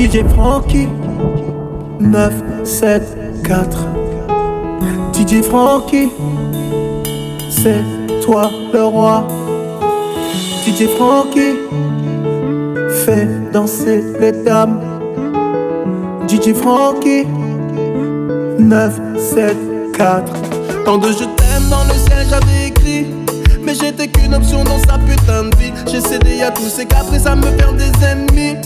DJ Frankie. 9, 7, 4 DJ Frankie. C'est toi le roi. DJ Frankie. Fais danser les dames. DJ Frankie. 9, 7, 4 Tant de je t'aime dans le ciel j'avais écrit. Mais j'étais qu'une option dans sa putain de vie. J'ai cédé à tous ces caprices à me faire des ennemis.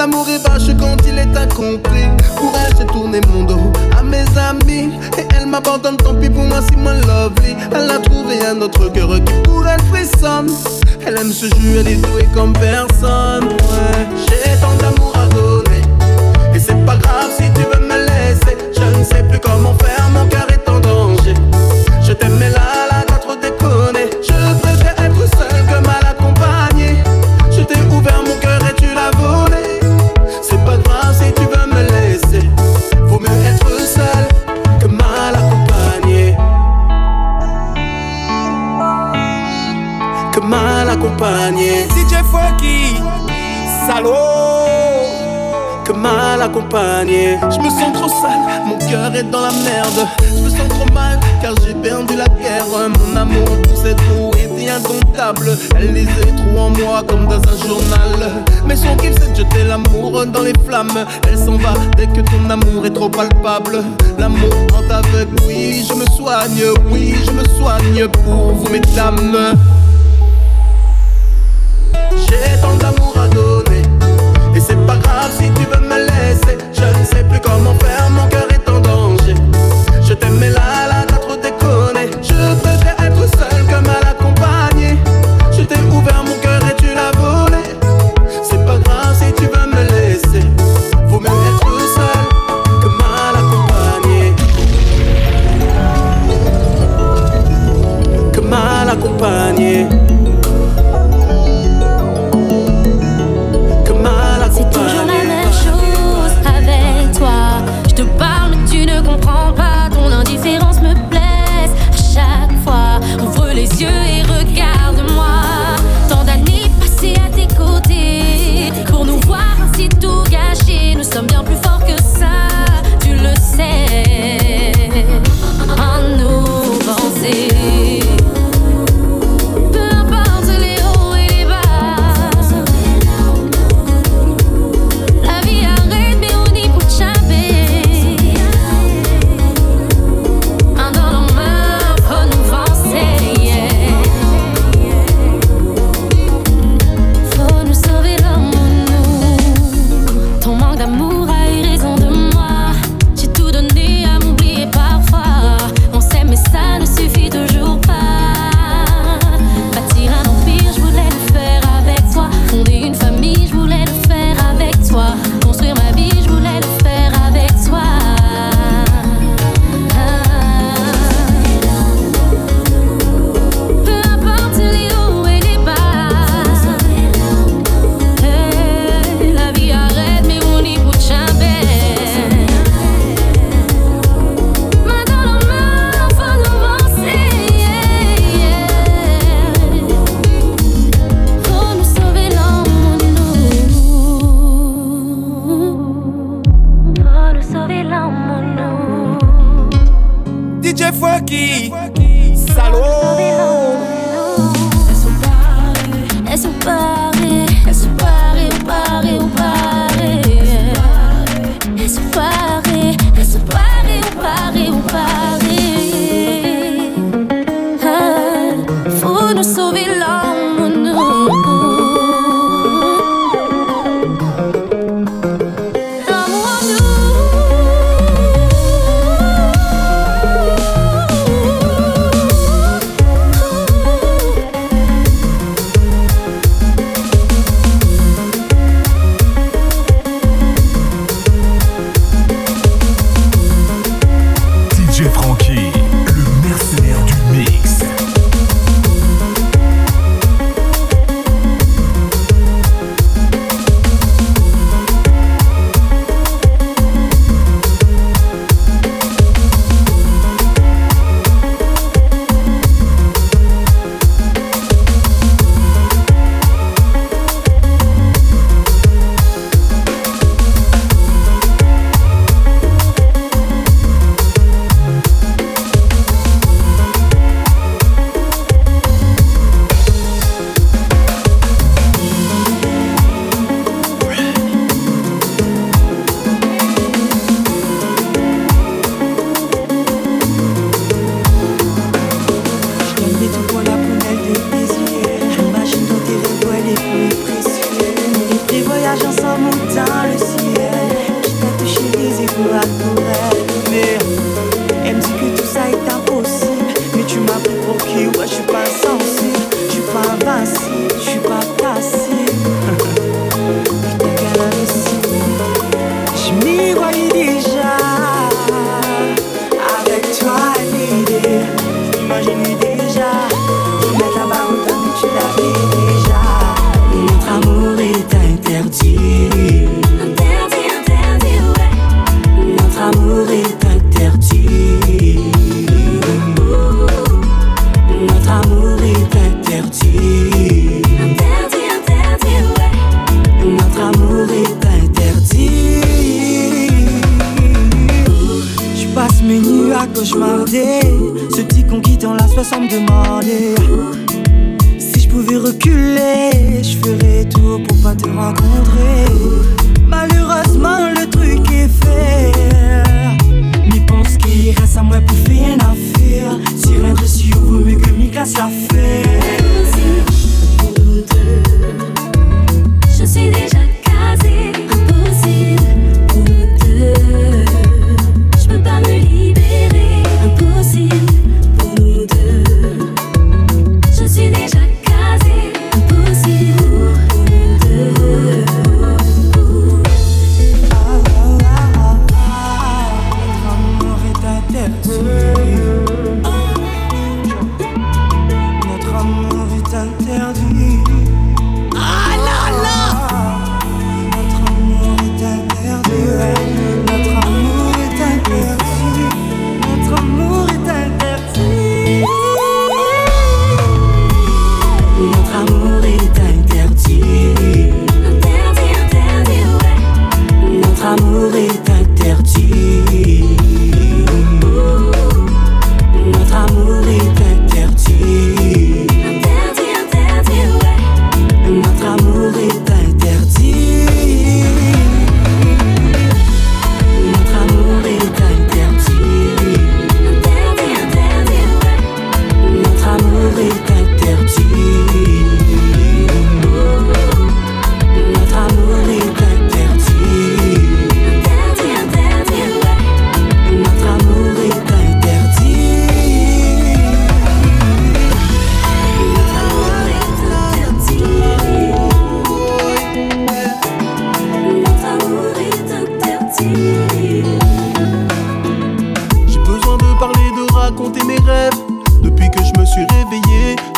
L'amour est vache quand il est incompris. Pour elle, j'ai tourné mon dos à mes amis. Et elle m'abandonne, tant pis pour moi, si moi lovely. Elle a trouvé un autre cœur qui pour elle frissonne. Elle aime ce jeu, elle est douée comme personne. Ouais, j'ai tant d'amour à donner. Et c'est pas grave si tu veux me laisser. Je ne sais plus comment faire, mon cœur Je me sens trop sale, mon cœur est dans la merde. Je me sens trop mal car j'ai perdu la guerre. Mon amour pour cette eau était indomptable. Elle lisait trop en moi comme dans un journal. Mais son kiff c'est de jeter l'amour dans les flammes. Elle s'en va dès que ton amour est trop palpable. L'amour rend aveugle, oui, je me soigne, oui, je me soigne pour vous, mesdames. J'ai tant d'amour à donner. Et c'est pas grave si tu veux me laisser. Je ne sais plus comment faire, mon cœur est en danger. Je t'aime, mais là, pour faire une affaire. Si rien de si vaut mieux que m'y casse la fête.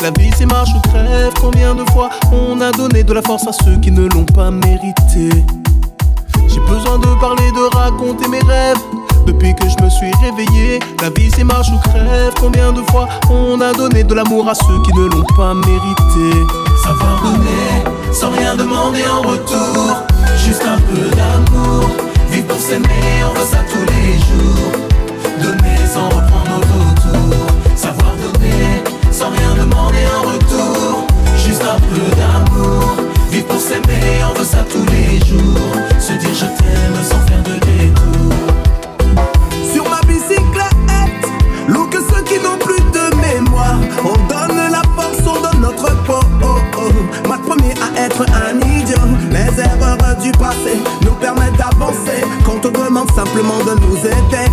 La vie c'est marche ou crève. Combien de fois on a donné de la force à ceux qui ne l'ont pas mérité? J'ai besoin de parler, de raconter mes rêves. Depuis que je me suis réveillé, la vie c'est marche ou crève. Combien de fois on a donné de l'amour à ceux qui ne l'ont pas mérité? Savoir donner sans rien demander en retour. Juste un peu d'amour. Vivre pour s'aimer, on veut ça tous les jours. Donner sans D'amour. Vivre pour s'aimer, on veut ça tous les jours. Se dire je t'aime sans faire de détour. Sur ma bicyclette, que ceux qui n'ont plus de mémoire. On donne la force, on donne notre peau. Oh, oh. Le premier à être un idiot. Les erreurs du passé nous permettent d'avancer. Quand on demande simplement de nous aider,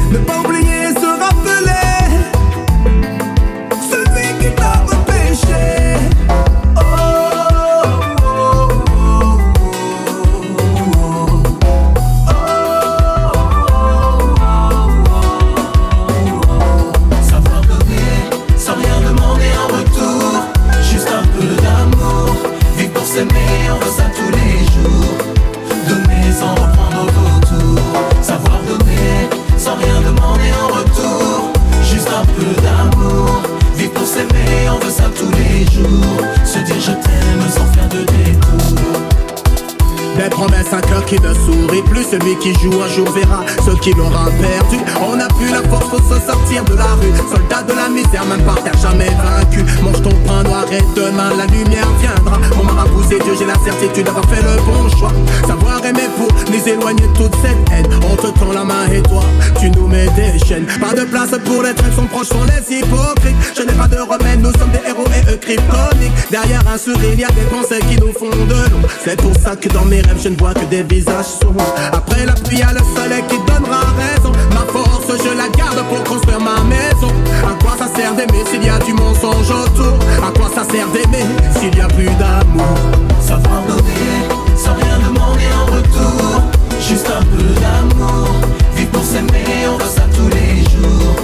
5 heures qui ne sourit plus Celui qui joue un jour verra ce qu'il aura perdu. On n'a plus la force pour se sortir de la rue. Soldat de la misère, même par terre jamais vaincu Mange ton pain noir et demain la lumière viendra. Mon marabout c'est Dieu, j'ai la certitude d'avoir fait le bon choix. Savoir aimer pour nous éloigner de toute cette haine. On te la main et toi, tu nous mets des chaînes. Pas de place pour les traîtres, sont proches sont les hypocrites. Je n'ai pas de remède, nous sommes des héros et eux kryptoniques Derrière un sourire, il y a des pensées qui nous font de l'ombre. C'est pour ça que dans mes rêves, je ne vois que des visages sombres. Après la pluie, a le soleil qui donnera raison. Ma force, je la garde pour construire ma maison. À quoi ça sert d'aimer s'il y a du mensonge autour? À quoi ça sert d'aimer s'il y a plus d'amour? Savoir donner sans rien demander en retour. Juste un peu d'amour. Vivre pour s'aimer, on veut ça tous les jours.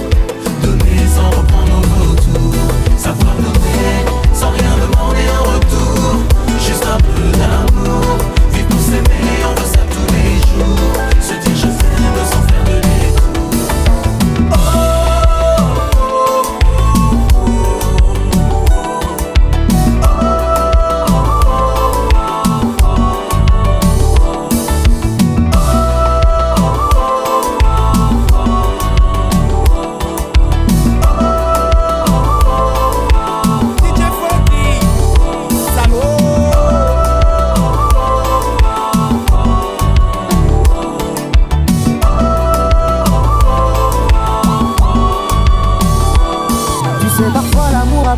Donner sans reprendre au retour. Savoir donner sans rien demander en retour.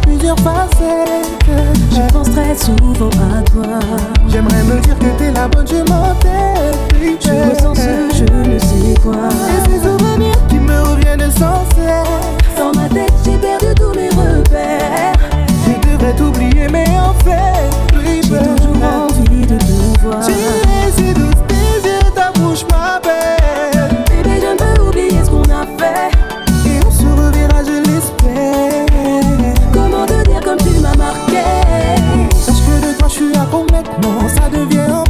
Plusieurs facettes. Je pense très souvent à toi. J'aimerais me dire que t'es la bonne, je m'entête. Je ressens ce je ne sais quoi. Et ces souvenirs qui me reviennent sans cesse. Dans ma tête, j'ai perdu tous mes repères. Je devrais t'oublier, mais en fait, J'ai toujours envie de te voir. Tu es si douce, complètement. Ça devient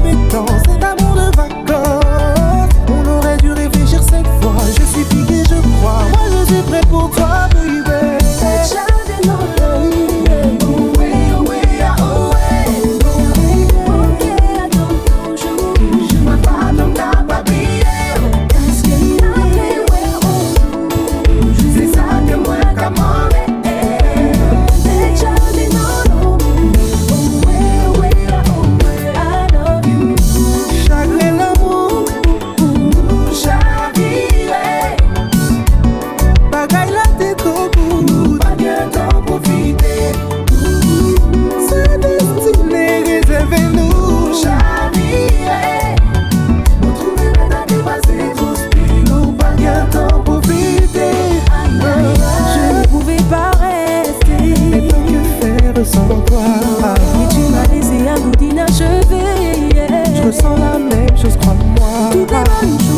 Tu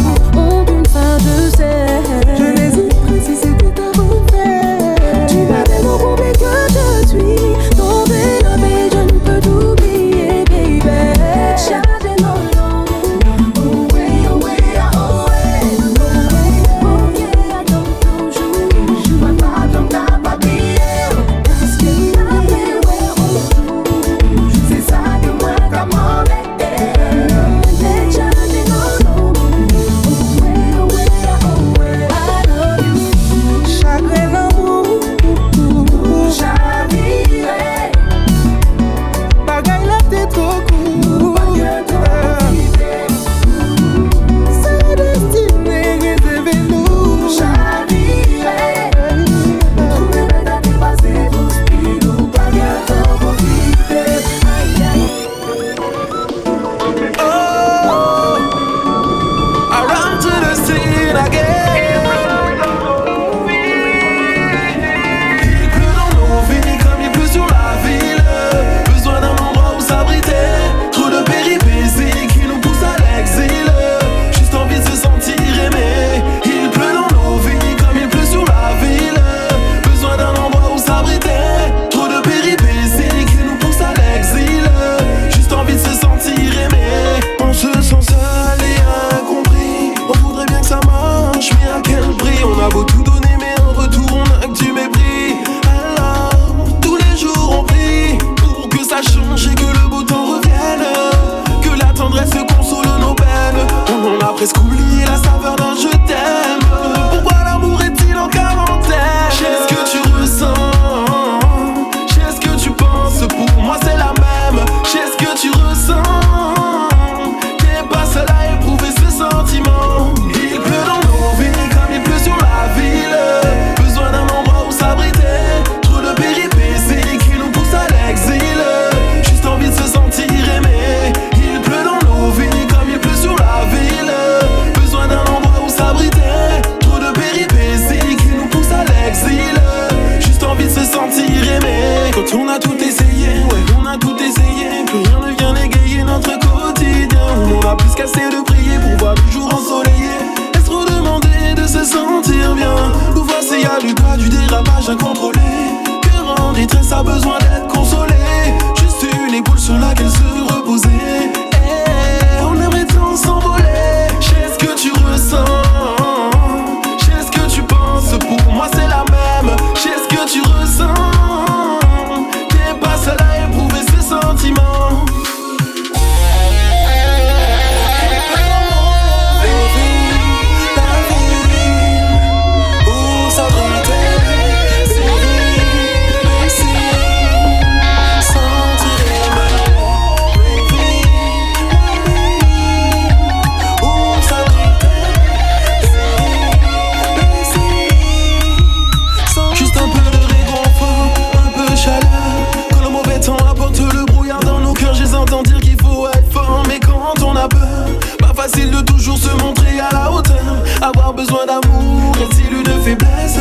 besoin d'amour est-il une faiblesse?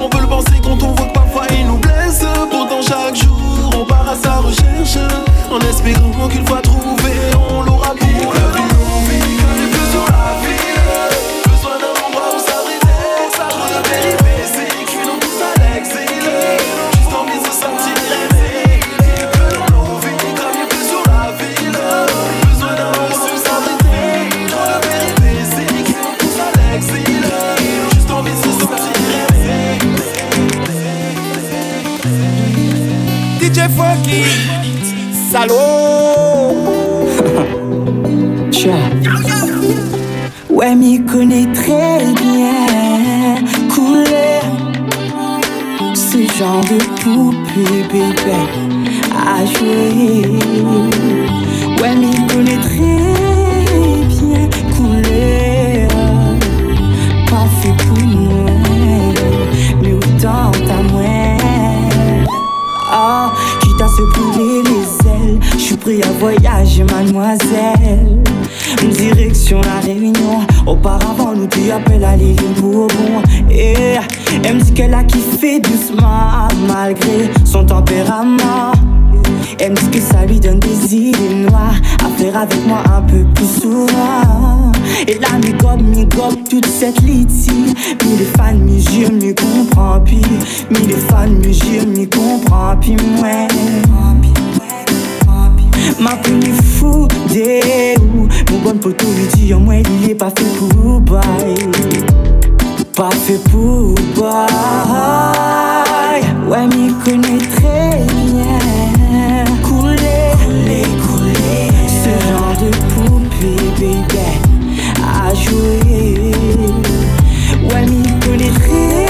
On peut le penser quand on voit que parfois il nous blesse. Pourtant, chaque jour, on part à sa recherche. En espérant qu'une fois genre de poupée, bébé. À jouer. Ouais, m'y connaît très bien. Couleur. Pas fait pour moi. Mais autant à moi. Ah, quitte à se brûler les ailes, je suis prêt à voyager, mademoiselle. Direction la Réunion, auparavant nous tu appelles à l'île Bourbon. Et elle me dit qu'elle a kiffé doucement, malgré son tempérament. Elle me dit que ça lui donne des idées noires à faire avec moi un peu plus souvent. Et là, mi gobe, mi gobe, toute cette litière. Mi les fans, mi jure, mi comprend, puis mi les fans, mi jure, mi comprend, puis moi. Ma plus fou des où Mon bon poteau lui dit, moins il est pas fait pour bail Pas fait pour bail Ouais, m'y connaît très bien. Couler, couler, couler Ce genre de poupée, baby. À jouer. Ouais, m'y connaît très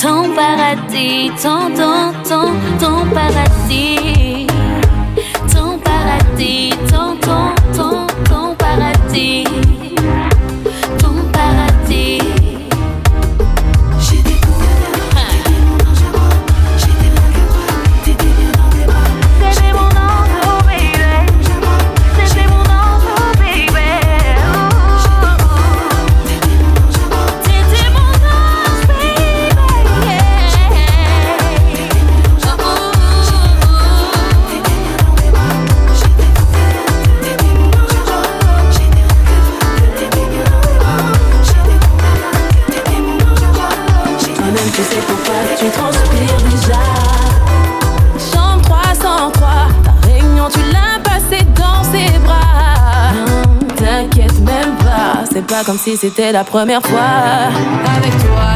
ton paradis, ton, ton, ton, ton paradis. c'était la première fois avec toi.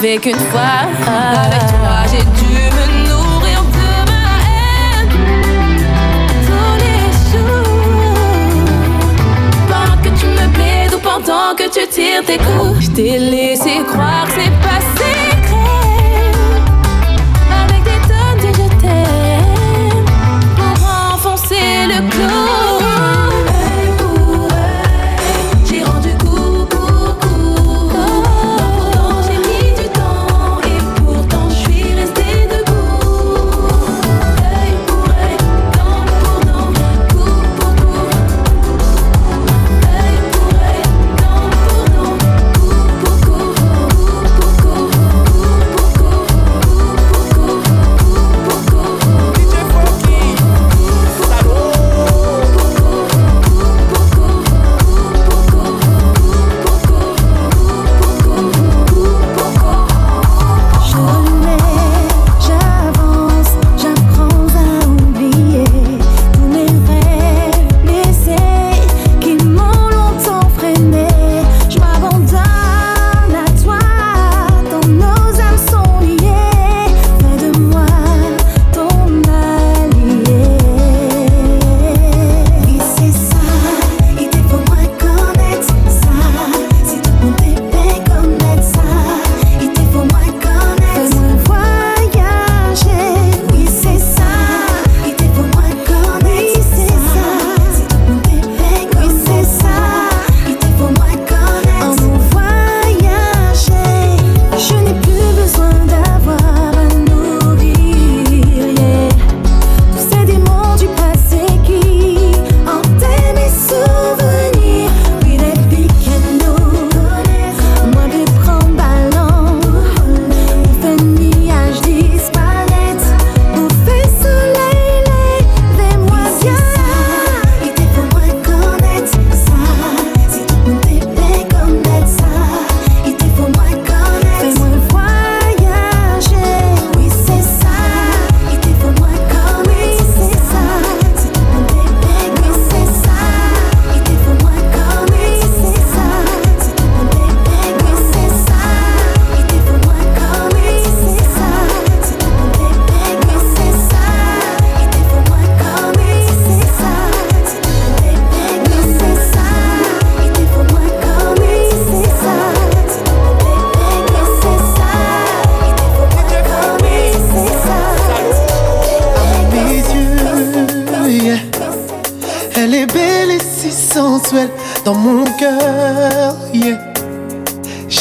vivez qu'une fois.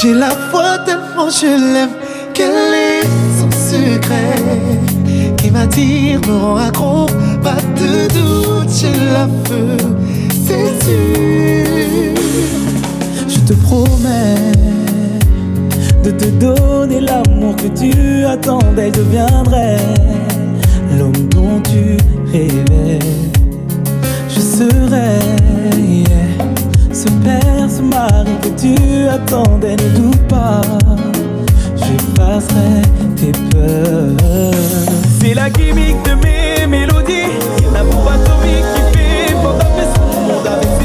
J'ai la foi tellement je l'aime qu'elle est son secret. Qui m'attire, me rend accro, pas de doute, j'ai la feu, c'est sûr. Je te promets de te donner l'amour que tu attendais, je deviendrai l'homme dont tu rêvais. Je serai. Ce père, ce mari que tu attendais, ne doute pas, j'effacerai tes peurs. C'est la gimmick de mes mélodies, la bombe atomique qui fait fantasmer ce monde avec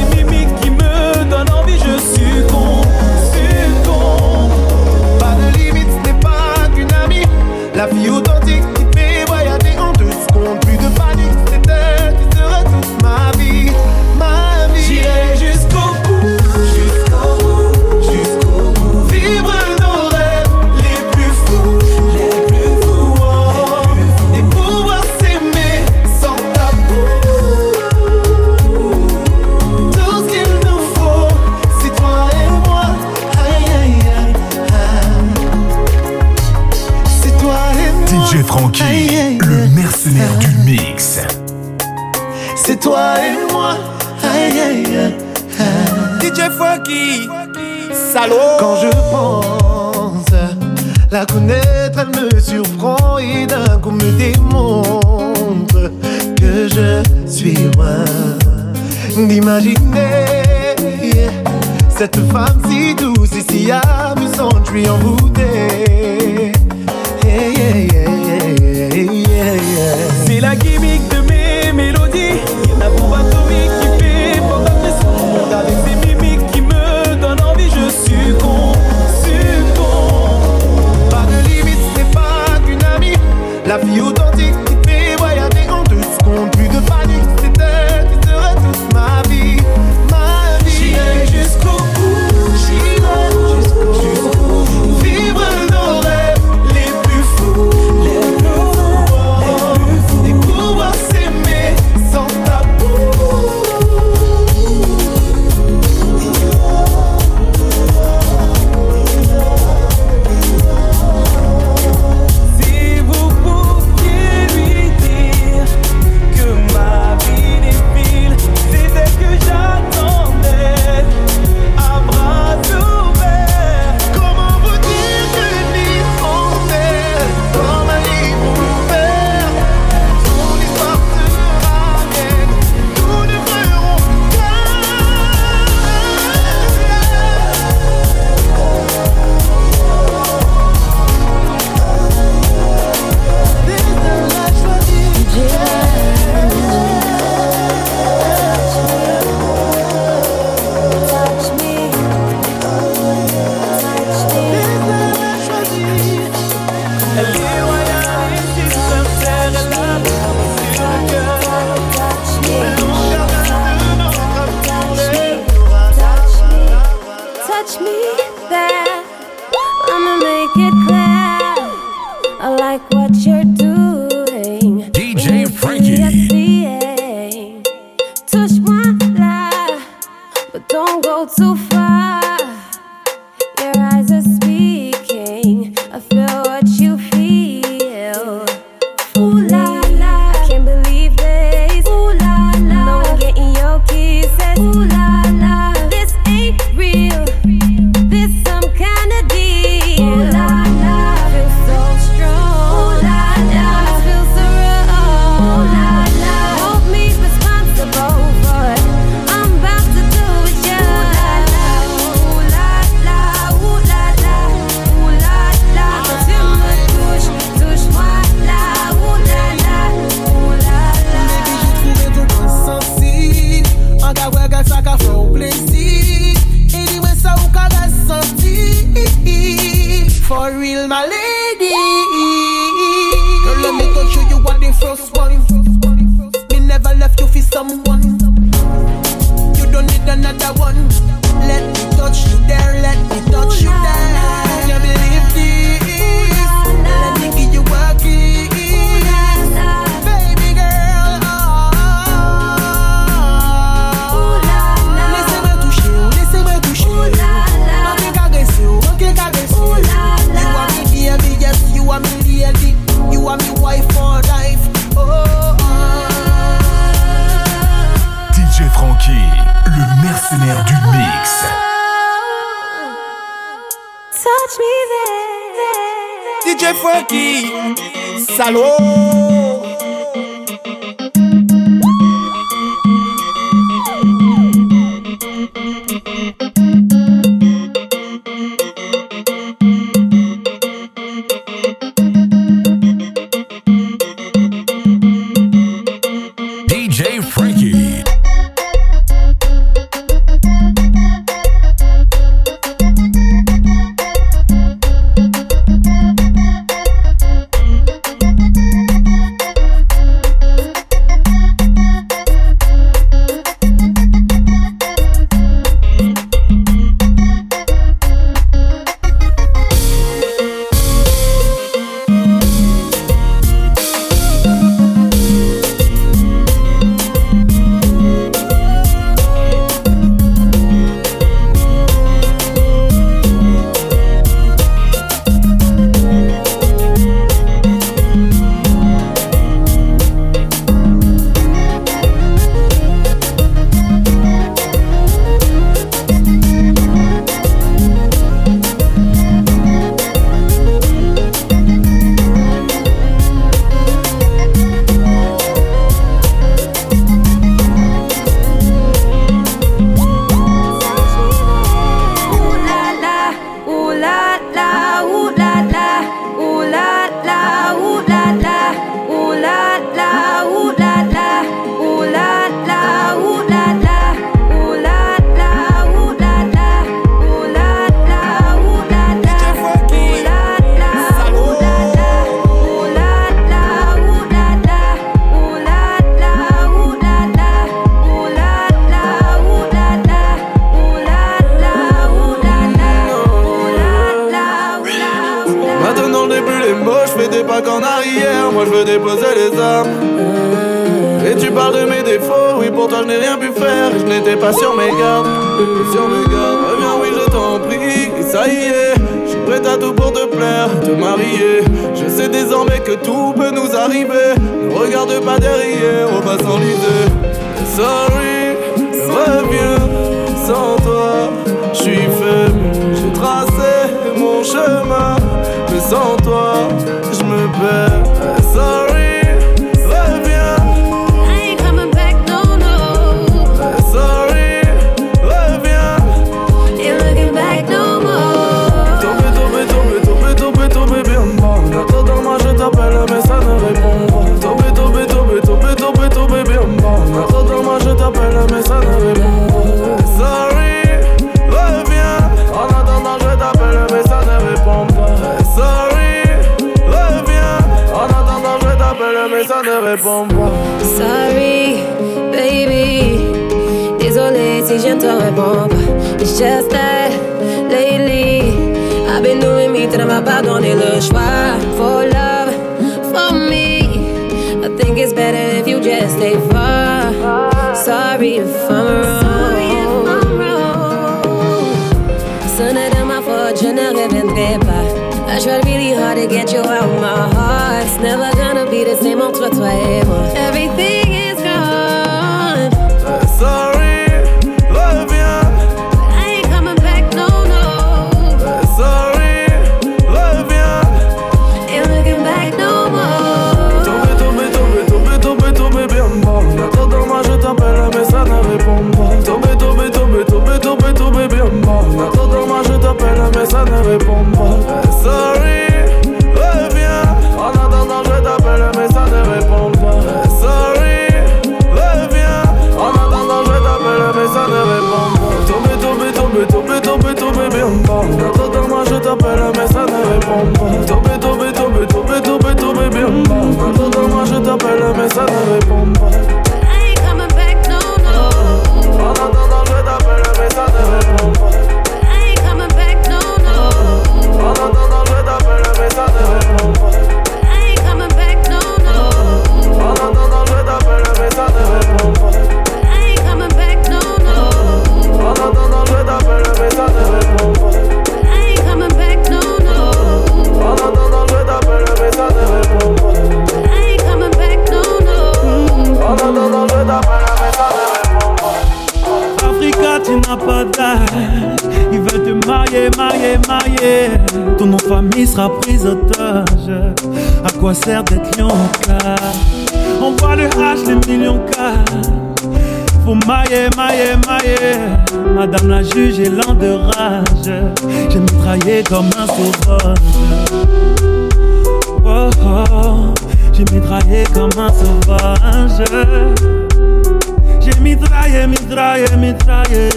DJ Frankie, le mercenaire du mix. C'est toi et moi. Hey, yeah, DJ Frankie, salaud. Quand je pense la connaître, elle me surprend et d'un coup me démontre que je suis loin d'imaginer cette femme si douce et si amusante. Je suis envoûté. C'est la gimmick de mes mélodies. Un bombe atomique qui fait pendant mes secondes. Avec ses mimiques qui me donnent envie, je succombe, succombe. Pas de limite, c'est pas qu'une amie. La vie autant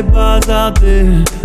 elle est bazardée.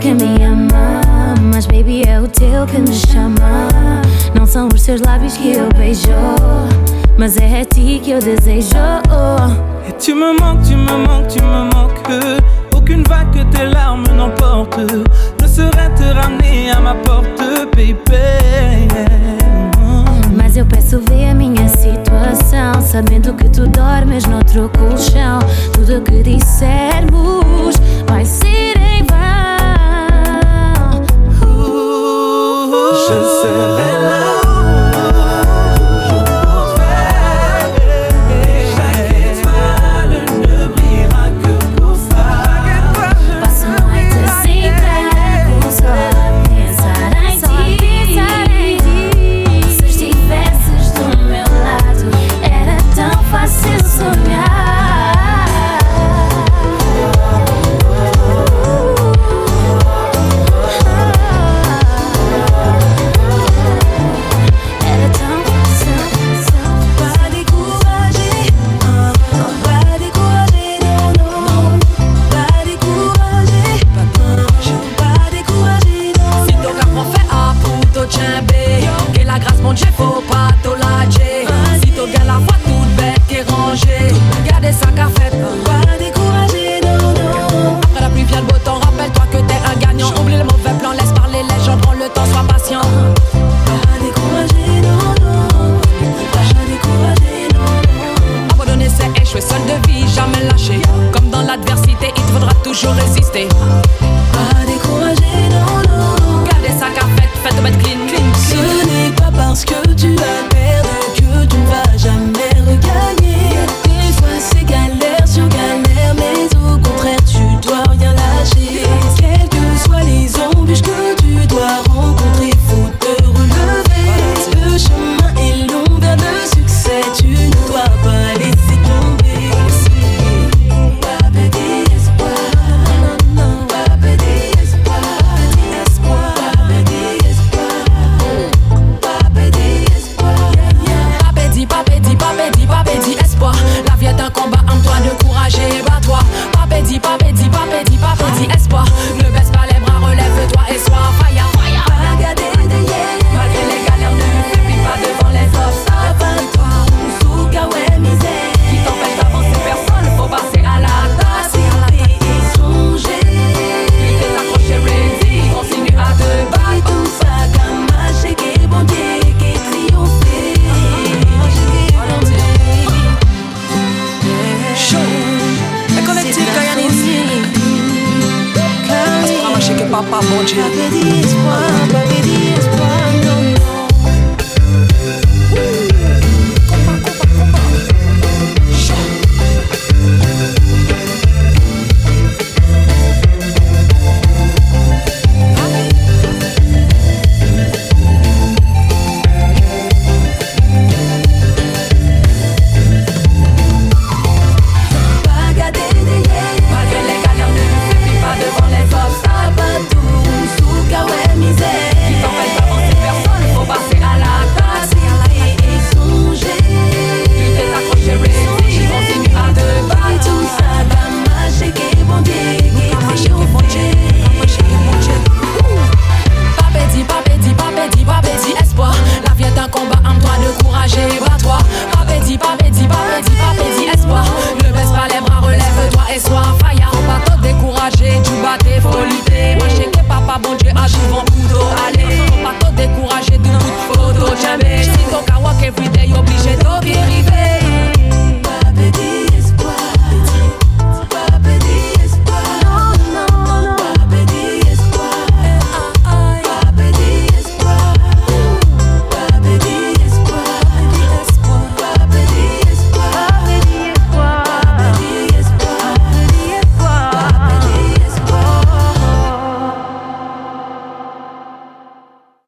que me ama Mas baby é o teu que me chama. Não são os teus lábios que eu beijo Mas é a ti que eu desejo. Et tu me manques, tu me manques, tu me manques. Aucune vague que tes larmes n'emportent Ne serait te ramener à ma porte, baby? Mas eu peço ver a minha situação. Sabendo que tu dormes noutro colchão. Tudo o que dissermos vai ser just said, помочь. Победить, победить.